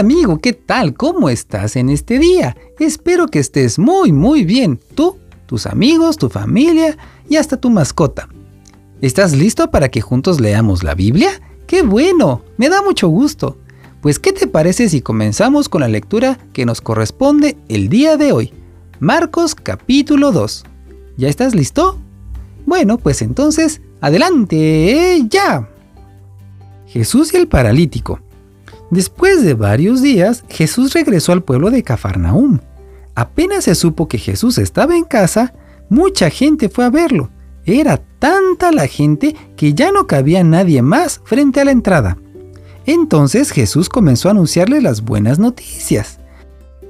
Amigo, ¿qué tal? ¿Cómo estás en este día? Espero que estés muy muy bien. Tú, tus amigos, tu familia y hasta tu mascota. ¿Estás listo para que juntos leamos la Biblia? ¡Qué bueno! Me da mucho gusto. Pues ¿qué te parece si comenzamos con la lectura que nos corresponde el día de hoy? Marcos capítulo 2. ¿Ya estás listo? Bueno, pues entonces, adelante, ya. Jesús y el paralítico. Después de varios días, Jesús regresó al pueblo de Cafarnaúm. Apenas se supo que Jesús estaba en casa, mucha gente fue a verlo. Era tanta la gente que ya no cabía nadie más frente a la entrada. Entonces Jesús comenzó a anunciarle las buenas noticias.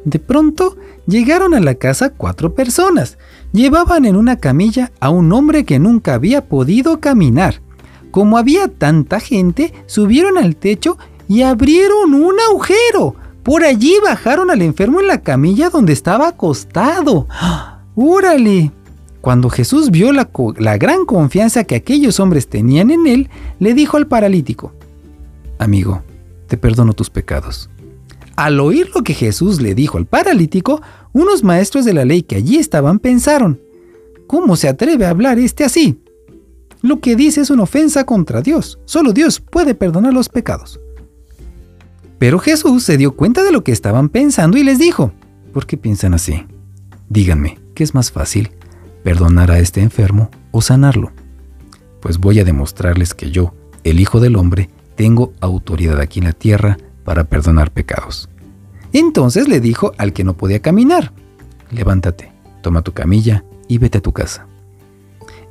De pronto llegaron a la casa cuatro personas. Llevaban en una camilla a un hombre que nunca había podido caminar. Como había tanta gente, subieron al techo y abrieron un agujero. Por allí bajaron al enfermo en la camilla donde estaba acostado. ¡Órale! Cuando Jesús vio la, la, gran confianza que aquellos hombres tenían en él, le dijo al paralítico, Amigo, te perdono tus pecados. Al oír lo que Jesús le dijo al paralítico, unos maestros de la ley que allí estaban pensaron, ¿cómo se atreve a hablar este así? Lo que dice es una ofensa contra Dios. Solo Dios puede perdonar los pecados. Pero Jesús se dio cuenta de lo que estaban pensando y les dijo, ¿por qué piensan así? Díganme, ¿qué es más fácil? ¿Perdonar a este enfermo o sanarlo? Pues voy a demostrarles que yo, el Hijo del Hombre, tengo autoridad aquí en la tierra para perdonar pecados. Entonces le dijo al que no podía caminar, levántate, toma tu camilla y vete a tu casa.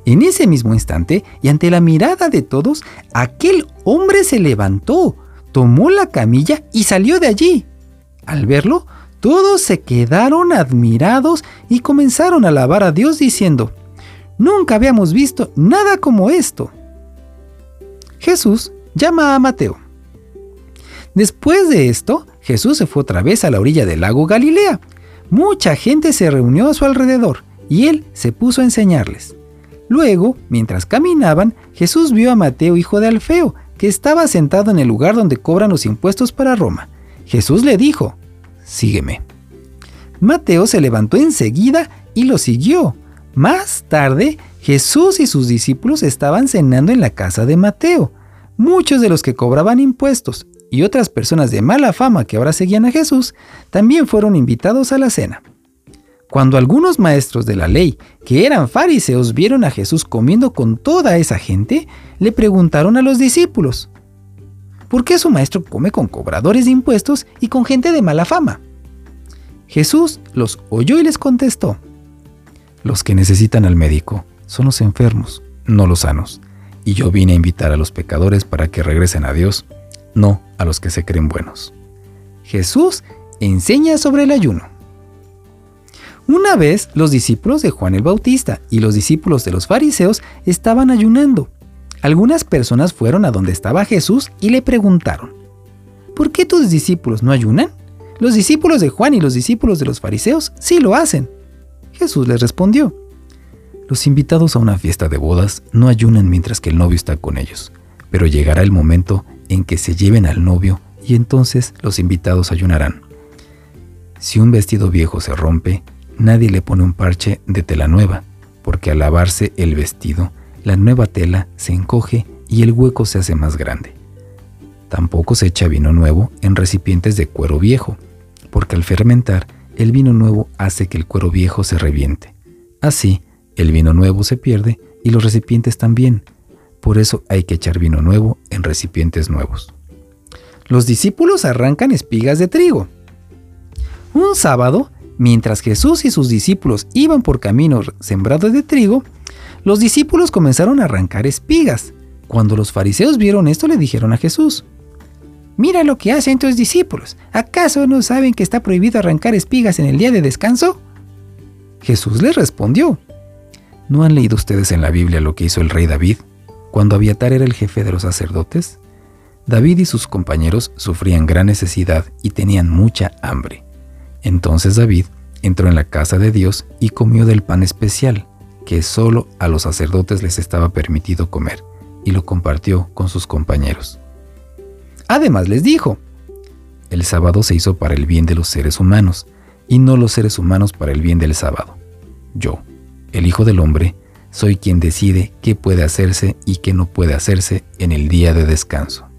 En ese mismo instante, y ante la mirada de todos, aquel hombre se levantó, tomó la camilla y salió de allí. Al verlo, todos se quedaron admirados y comenzaron a alabar a Dios diciendo, Nunca habíamos visto nada como esto. Jesús llama a Mateo. Después de esto, Jesús se fue otra vez a la orilla del lago Galilea. Mucha gente se reunió a su alrededor y él se puso a enseñarles. Luego, mientras caminaban, Jesús vio a Mateo, hijo de Alfeo, que estaba sentado en el lugar donde cobran los impuestos para Roma. Jesús le dijo, Sígueme. Mateo se levantó enseguida y lo siguió. Más tarde, Jesús y sus discípulos estaban cenando en la casa de Mateo. Muchos de los que cobraban impuestos y otras personas de mala fama que ahora seguían a Jesús también fueron invitados a la cena. Cuando algunos maestros de la ley, que eran fariseos, vieron a Jesús comiendo con toda esa gente, le preguntaron a los discípulos, ¿por qué su maestro come con cobradores de impuestos y con gente de mala fama? Jesús los oyó y les contestó, los que necesitan al médico son los enfermos, no los sanos, y yo vine a invitar a los pecadores para que regresen a Dios, no a los que se creen buenos. Jesús enseña sobre el ayuno. Una vez los discípulos de Juan el Bautista y los discípulos de los fariseos estaban ayunando. Algunas personas fueron a donde estaba Jesús y le preguntaron, ¿por qué tus discípulos no ayunan? Los discípulos de Juan y los discípulos de los fariseos sí lo hacen. Jesús les respondió, los invitados a una fiesta de bodas no ayunan mientras que el novio está con ellos, pero llegará el momento en que se lleven al novio y entonces los invitados ayunarán. Si un vestido viejo se rompe, nadie le pone un parche de tela nueva, porque al lavarse el vestido, la nueva tela se encoge y el hueco se hace más grande. Tampoco se echa vino nuevo en recipientes de cuero viejo, porque al fermentar, el vino nuevo hace que el cuero viejo se reviente. Así, el vino nuevo se pierde y los recipientes también. Por eso hay que echar vino nuevo en recipientes nuevos. Los discípulos arrancan espigas de trigo. Un sábado, Mientras Jesús y sus discípulos iban por caminos sembrados de trigo, los discípulos comenzaron a arrancar espigas. Cuando los fariseos vieron esto le dijeron a Jesús, Mira lo que hacen tus discípulos. ¿Acaso no saben que está prohibido arrancar espigas en el día de descanso? Jesús les respondió, ¿no han leído ustedes en la Biblia lo que hizo el rey David cuando Abiatar era el jefe de los sacerdotes? David y sus compañeros sufrían gran necesidad y tenían mucha hambre. Entonces David entró en la casa de Dios y comió del pan especial, que solo a los sacerdotes les estaba permitido comer, y lo compartió con sus compañeros. Además les dijo, El sábado se hizo para el bien de los seres humanos, y no los seres humanos para el bien del sábado. Yo, el Hijo del Hombre, soy quien decide qué puede hacerse y qué no puede hacerse en el día de descanso.